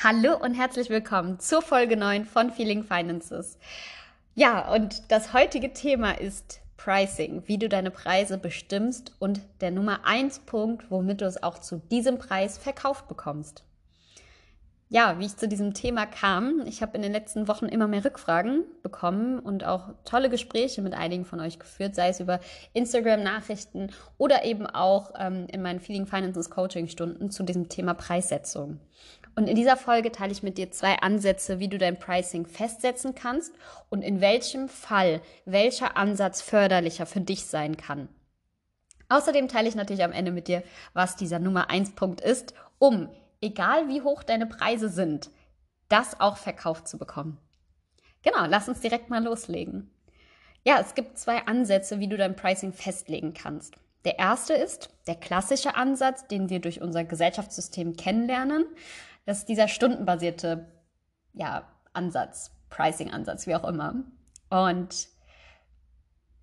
Hallo und herzlich willkommen zur Folge 9 von Feeling Finances. Ja, und das heutige Thema ist Pricing, wie du deine Preise bestimmst und der Nummer 1 Punkt, womit du es auch zu diesem Preis verkauft bekommst ja, wie ich zu diesem Thema kam. Ich habe in den letzten Wochen immer mehr Rückfragen bekommen und auch tolle Gespräche mit einigen von euch geführt, sei es über Instagram-Nachrichten oder eben auch ähm, in meinen Feeling Finances Coaching-Stunden zu diesem Thema Preissetzung. Und in dieser Folge teile ich mit dir zwei Ansätze, wie du dein Pricing festsetzen kannst und in welchem Fall welcher Ansatz förderlicher für dich sein kann. Außerdem teile ich natürlich am Ende mit dir, was dieser Nummer 1 Punkt ist, um egal wie hoch deine Preise sind, das auch verkauft zu bekommen. Genau, lass uns direkt mal loslegen. Ja, es gibt zwei Ansätze, wie du dein Pricing festlegen kannst. Der erste ist der klassische Ansatz, den wir durch unser Gesellschaftssystem kennenlernen. Das ist dieser stundenbasierte ja, Ansatz, Pricing-Ansatz, wie auch immer. Und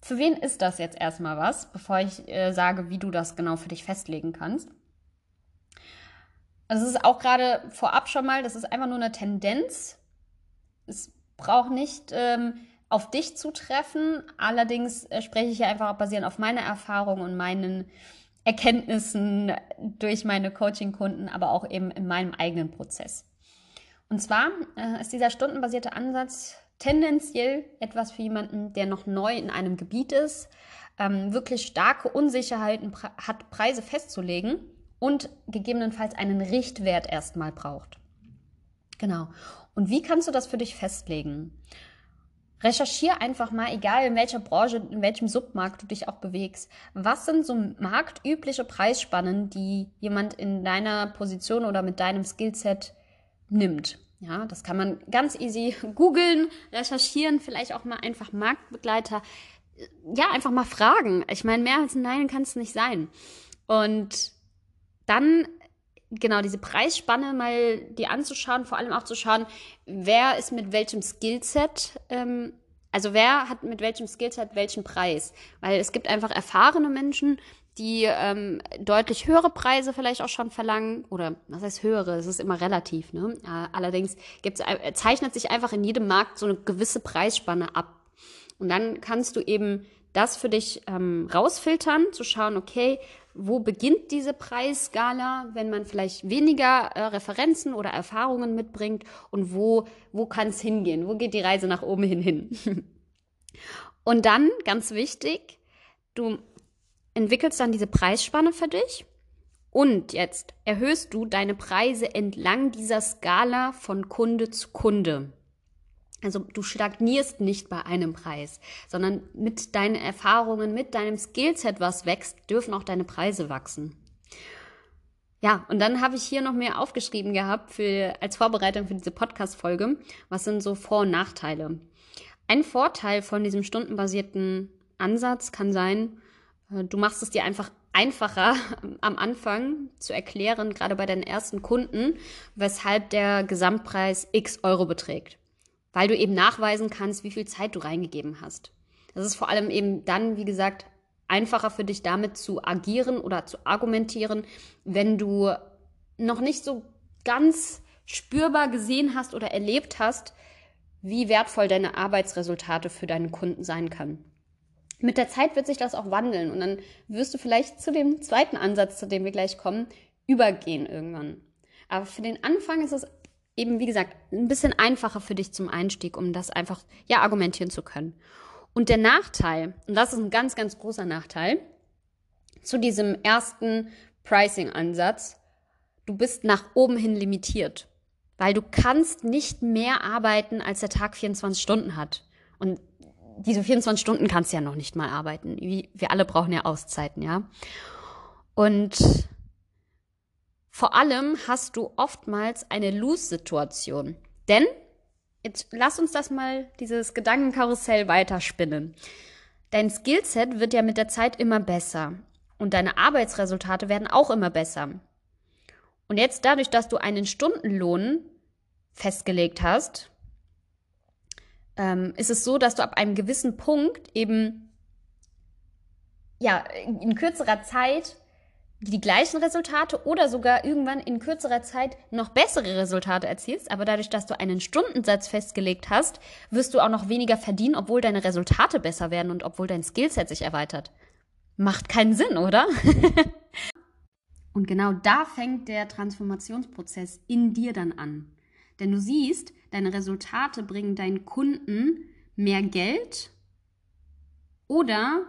für wen ist das jetzt erstmal was, bevor ich äh, sage, wie du das genau für dich festlegen kannst? Also es ist auch gerade vorab schon mal, das ist einfach nur eine Tendenz. Es braucht nicht ähm, auf dich zutreffen. Allerdings äh, spreche ich ja einfach basierend auf meiner Erfahrung und meinen Erkenntnissen durch meine Coaching-Kunden, aber auch eben in meinem eigenen Prozess. Und zwar äh, ist dieser stundenbasierte Ansatz tendenziell etwas für jemanden, der noch neu in einem Gebiet ist, ähm, wirklich starke Unsicherheiten hat, Preise festzulegen und gegebenenfalls einen Richtwert erstmal braucht. Genau. Und wie kannst du das für dich festlegen? Recherchiere einfach mal, egal in welcher Branche, in welchem Submarkt du dich auch bewegst, was sind so marktübliche Preisspannen, die jemand in deiner Position oder mit deinem Skillset nimmt. Ja, das kann man ganz easy googeln, recherchieren, vielleicht auch mal einfach Marktbegleiter. Ja, einfach mal fragen. Ich meine, mehr als ein Nein kann es nicht sein. Und dann genau diese Preisspanne mal die anzuschauen, vor allem auch zu schauen, wer ist mit welchem Skillset, ähm, also wer hat mit welchem Skillset welchen Preis. Weil es gibt einfach erfahrene Menschen, die ähm, deutlich höhere Preise vielleicht auch schon verlangen oder was heißt höhere, es ist immer relativ. Ne? Äh, allerdings gibt's, äh, zeichnet sich einfach in jedem Markt so eine gewisse Preisspanne ab. Und dann kannst du eben das für dich ähm, rausfiltern, zu schauen, okay, wo beginnt diese Preisskala, wenn man vielleicht weniger äh, Referenzen oder Erfahrungen mitbringt und wo, wo kann es hingehen, wo geht die Reise nach oben hin hin. und dann, ganz wichtig, du entwickelst dann diese Preisspanne für dich und jetzt erhöhst du deine Preise entlang dieser Skala von Kunde zu Kunde. Also du stagnierst nicht bei einem Preis, sondern mit deinen Erfahrungen, mit deinem Skillset, was wächst, dürfen auch deine Preise wachsen. Ja, und dann habe ich hier noch mehr aufgeschrieben gehabt für, als Vorbereitung für diese Podcast-Folge. Was sind so Vor- und Nachteile? Ein Vorteil von diesem stundenbasierten Ansatz kann sein, äh, du machst es dir einfach einfacher am Anfang zu erklären, gerade bei deinen ersten Kunden, weshalb der Gesamtpreis x Euro beträgt weil du eben nachweisen kannst, wie viel Zeit du reingegeben hast. Das ist vor allem eben dann, wie gesagt, einfacher für dich damit zu agieren oder zu argumentieren, wenn du noch nicht so ganz spürbar gesehen hast oder erlebt hast, wie wertvoll deine Arbeitsresultate für deinen Kunden sein können. Mit der Zeit wird sich das auch wandeln und dann wirst du vielleicht zu dem zweiten Ansatz, zu dem wir gleich kommen, übergehen irgendwann. Aber für den Anfang ist es eben, wie gesagt, ein bisschen einfacher für dich zum Einstieg, um das einfach, ja, argumentieren zu können. Und der Nachteil, und das ist ein ganz, ganz großer Nachteil, zu diesem ersten Pricing-Ansatz, du bist nach oben hin limitiert. Weil du kannst nicht mehr arbeiten, als der Tag 24 Stunden hat. Und diese 24 Stunden kannst du ja noch nicht mal arbeiten. Wir alle brauchen ja Auszeiten, ja. Und vor allem hast du oftmals eine Lose-Situation. Denn, jetzt lass uns das mal, dieses Gedankenkarussell weiterspinnen. Dein Skillset wird ja mit der Zeit immer besser. Und deine Arbeitsresultate werden auch immer besser. Und jetzt dadurch, dass du einen Stundenlohn festgelegt hast, ähm, ist es so, dass du ab einem gewissen Punkt eben ja in kürzerer Zeit die gleichen Resultate oder sogar irgendwann in kürzerer Zeit noch bessere Resultate erzielst, aber dadurch, dass du einen Stundensatz festgelegt hast, wirst du auch noch weniger verdienen, obwohl deine Resultate besser werden und obwohl dein Skillset sich erweitert. Macht keinen Sinn, oder? und genau da fängt der Transformationsprozess in dir dann an. Denn du siehst, deine Resultate bringen deinen Kunden mehr Geld oder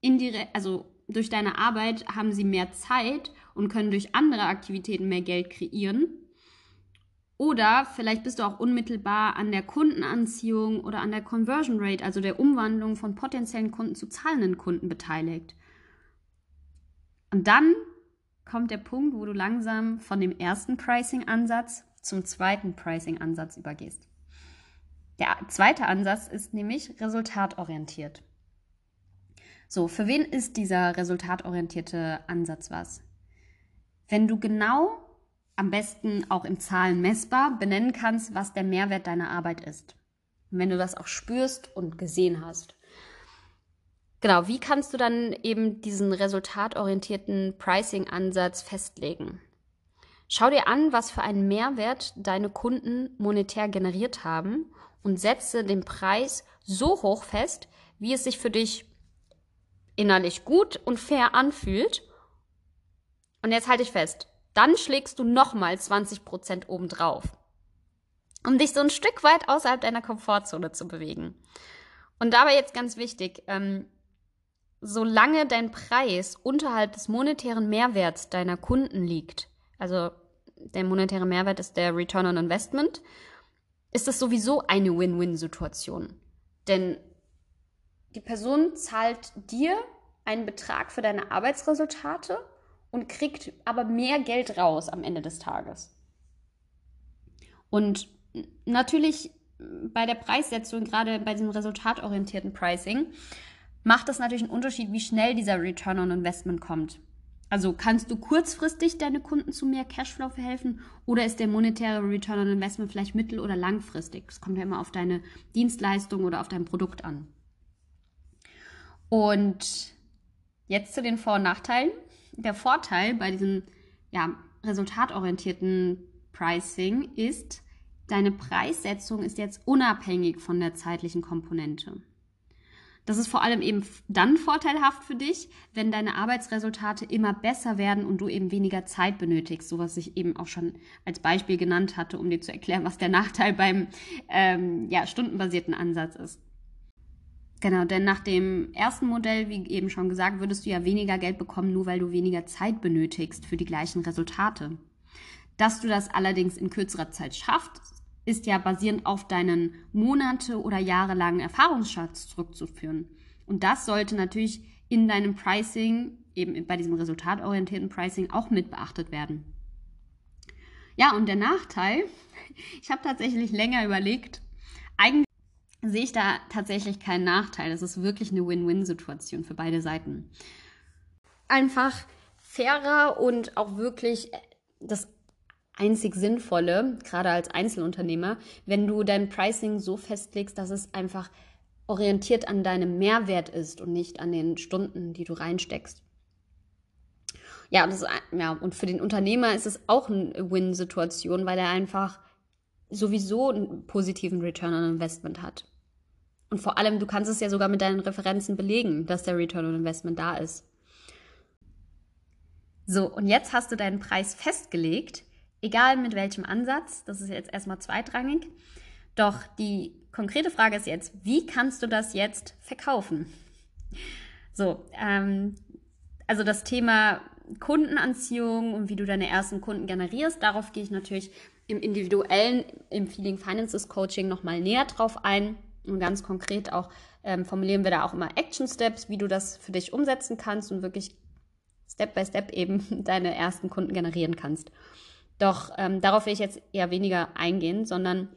indirekt, also durch deine Arbeit haben sie mehr Zeit und können durch andere Aktivitäten mehr Geld kreieren. Oder vielleicht bist du auch unmittelbar an der Kundenanziehung oder an der Conversion Rate, also der Umwandlung von potenziellen Kunden zu zahlenden Kunden beteiligt. Und dann kommt der Punkt, wo du langsam von dem ersten Pricing-Ansatz zum zweiten Pricing-Ansatz übergehst. Der zweite Ansatz ist nämlich resultatorientiert. So, für wen ist dieser resultatorientierte Ansatz was? Wenn du genau, am besten auch in Zahlen messbar, benennen kannst, was der Mehrwert deiner Arbeit ist. Und wenn du das auch spürst und gesehen hast. Genau, wie kannst du dann eben diesen resultatorientierten Pricing-Ansatz festlegen? Schau dir an, was für einen Mehrwert deine Kunden monetär generiert haben und setze den Preis so hoch fest, wie es sich für dich innerlich gut und fair anfühlt. Und jetzt halte ich fest, dann schlägst du nochmal 20% obendrauf, um dich so ein Stück weit außerhalb deiner Komfortzone zu bewegen. Und dabei jetzt ganz wichtig, ähm, solange dein Preis unterhalb des monetären Mehrwerts deiner Kunden liegt, also der monetäre Mehrwert ist der Return on Investment, ist das sowieso eine Win-Win-Situation. Denn die Person zahlt dir einen Betrag für deine Arbeitsresultate und kriegt aber mehr Geld raus am Ende des Tages. Und natürlich bei der Preissetzung, gerade bei diesem resultatorientierten Pricing, macht das natürlich einen Unterschied, wie schnell dieser Return on Investment kommt. Also kannst du kurzfristig deine Kunden zu mehr Cashflow verhelfen oder ist der monetäre Return on Investment vielleicht mittel- oder langfristig? Das kommt ja immer auf deine Dienstleistung oder auf dein Produkt an. Und jetzt zu den Vor- und Nachteilen. Der Vorteil bei diesem ja, resultatorientierten Pricing ist, deine Preissetzung ist jetzt unabhängig von der zeitlichen Komponente. Das ist vor allem eben dann vorteilhaft für dich, wenn deine Arbeitsresultate immer besser werden und du eben weniger Zeit benötigst, so was ich eben auch schon als Beispiel genannt hatte, um dir zu erklären, was der Nachteil beim ähm, ja, stundenbasierten Ansatz ist. Genau, denn nach dem ersten Modell, wie eben schon gesagt, würdest du ja weniger Geld bekommen, nur weil du weniger Zeit benötigst für die gleichen Resultate. Dass du das allerdings in kürzerer Zeit schaffst, ist ja basierend auf deinen Monate oder jahrelangen Erfahrungsschatz zurückzuführen. Und das sollte natürlich in deinem Pricing, eben bei diesem resultatorientierten Pricing, auch mit beachtet werden. Ja, und der Nachteil, ich habe tatsächlich länger überlegt, eigentlich sehe ich da tatsächlich keinen Nachteil. Das ist wirklich eine Win-Win-Situation für beide Seiten. Einfach fairer und auch wirklich das einzig Sinnvolle, gerade als Einzelunternehmer, wenn du dein Pricing so festlegst, dass es einfach orientiert an deinem Mehrwert ist und nicht an den Stunden, die du reinsteckst. Ja, das ist, ja, und für den Unternehmer ist es auch eine Win-Situation, weil er einfach sowieso einen positiven Return on Investment hat. Und vor allem, du kannst es ja sogar mit deinen Referenzen belegen, dass der Return on Investment da ist. So, und jetzt hast du deinen Preis festgelegt Egal mit welchem Ansatz, das ist jetzt erstmal zweitrangig. Doch die konkrete Frage ist jetzt, wie kannst du das jetzt verkaufen? So, ähm, also das Thema Kundenanziehung und wie du deine ersten Kunden generierst, darauf gehe ich natürlich im individuellen, im Feeling Finances Coaching nochmal näher drauf ein. Und ganz konkret auch ähm, formulieren wir da auch immer Action Steps, wie du das für dich umsetzen kannst und wirklich Step by Step eben deine ersten Kunden generieren kannst. Doch ähm, darauf will ich jetzt eher weniger eingehen, sondern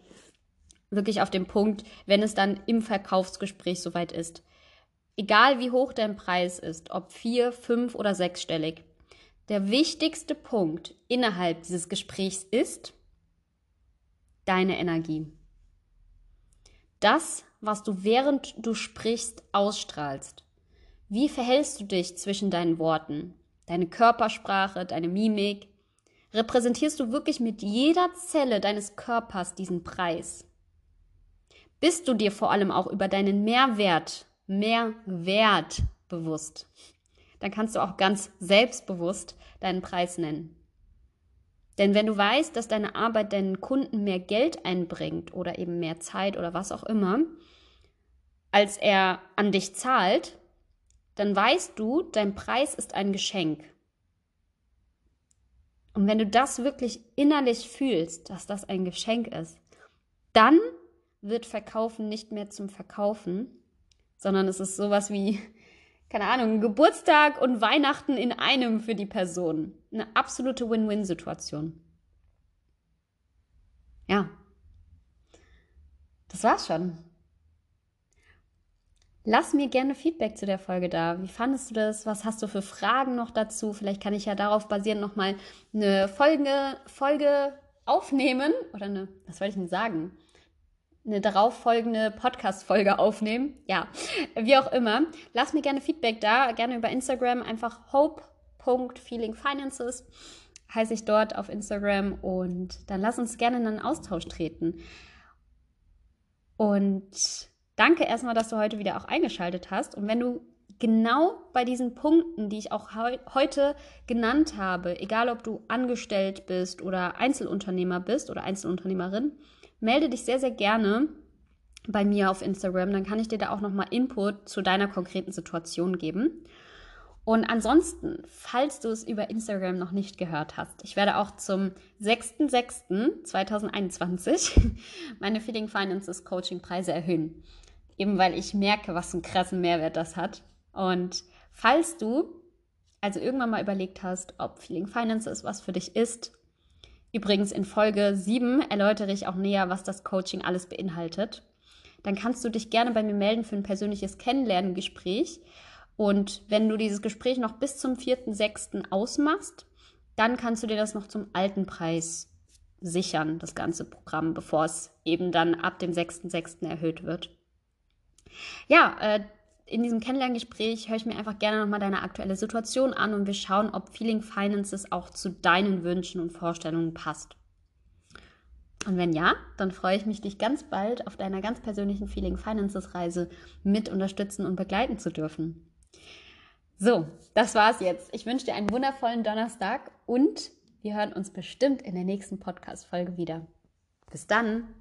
wirklich auf den Punkt, wenn es dann im Verkaufsgespräch soweit ist. Egal wie hoch dein Preis ist, ob vier, fünf oder sechsstellig, der wichtigste Punkt innerhalb dieses Gesprächs ist deine Energie. Das, was du während du sprichst ausstrahlst. Wie verhältst du dich zwischen deinen Worten? deine Körpersprache, deine Mimik? Repräsentierst du wirklich mit jeder Zelle deines Körpers diesen Preis? Bist du dir vor allem auch über deinen Mehrwert, Mehrwert bewusst? Dann kannst du auch ganz selbstbewusst deinen Preis nennen. Denn wenn du weißt, dass deine Arbeit deinen Kunden mehr Geld einbringt oder eben mehr Zeit oder was auch immer, als er an dich zahlt, dann weißt du, dein Preis ist ein Geschenk. Und wenn du das wirklich innerlich fühlst, dass das ein Geschenk ist, dann wird Verkaufen nicht mehr zum Verkaufen, sondern es ist sowas wie, keine Ahnung, Geburtstag und Weihnachten in einem für die Person. Eine absolute Win-Win-Situation. Ja. Das war's schon. Lass mir gerne Feedback zu der Folge da. Wie fandest du das? Was hast du für Fragen noch dazu? Vielleicht kann ich ja darauf basierend nochmal eine Folge, Folge aufnehmen. Oder eine, was soll ich denn sagen? Eine darauf folgende Podcast-Folge aufnehmen. Ja, wie auch immer. Lass mir gerne Feedback da. Gerne über Instagram. Einfach hope.feelingfinances heiße ich dort auf Instagram. Und dann lass uns gerne in einen Austausch treten. Und Danke erstmal, dass du heute wieder auch eingeschaltet hast. Und wenn du genau bei diesen Punkten, die ich auch heu heute genannt habe, egal ob du angestellt bist oder Einzelunternehmer bist oder Einzelunternehmerin, melde dich sehr, sehr gerne bei mir auf Instagram. Dann kann ich dir da auch nochmal Input zu deiner konkreten Situation geben. Und ansonsten, falls du es über Instagram noch nicht gehört hast, ich werde auch zum 6.6.2021 meine Feeling Finances Coaching Preise erhöhen. Eben weil ich merke, was einen krassen Mehrwert das hat. Und falls du also irgendwann mal überlegt hast, ob Feeling Finances was für dich ist, übrigens in Folge 7 erläutere ich auch näher, was das Coaching alles beinhaltet, dann kannst du dich gerne bei mir melden für ein persönliches Kennenlerngespräch. Und wenn du dieses Gespräch noch bis zum 4.6. ausmachst, dann kannst du dir das noch zum alten Preis sichern, das ganze Programm, bevor es eben dann ab dem 6.6. erhöht wird. Ja, äh, in diesem Kennenlerngespräch höre ich mir einfach gerne nochmal deine aktuelle Situation an und wir schauen, ob Feeling Finances auch zu deinen Wünschen und Vorstellungen passt. Und wenn ja, dann freue ich mich, dich ganz bald auf deiner ganz persönlichen Feeling Finances Reise mit unterstützen und begleiten zu dürfen. So, das war's jetzt. Ich wünsche dir einen wundervollen Donnerstag und wir hören uns bestimmt in der nächsten Podcast-Folge wieder. Bis dann!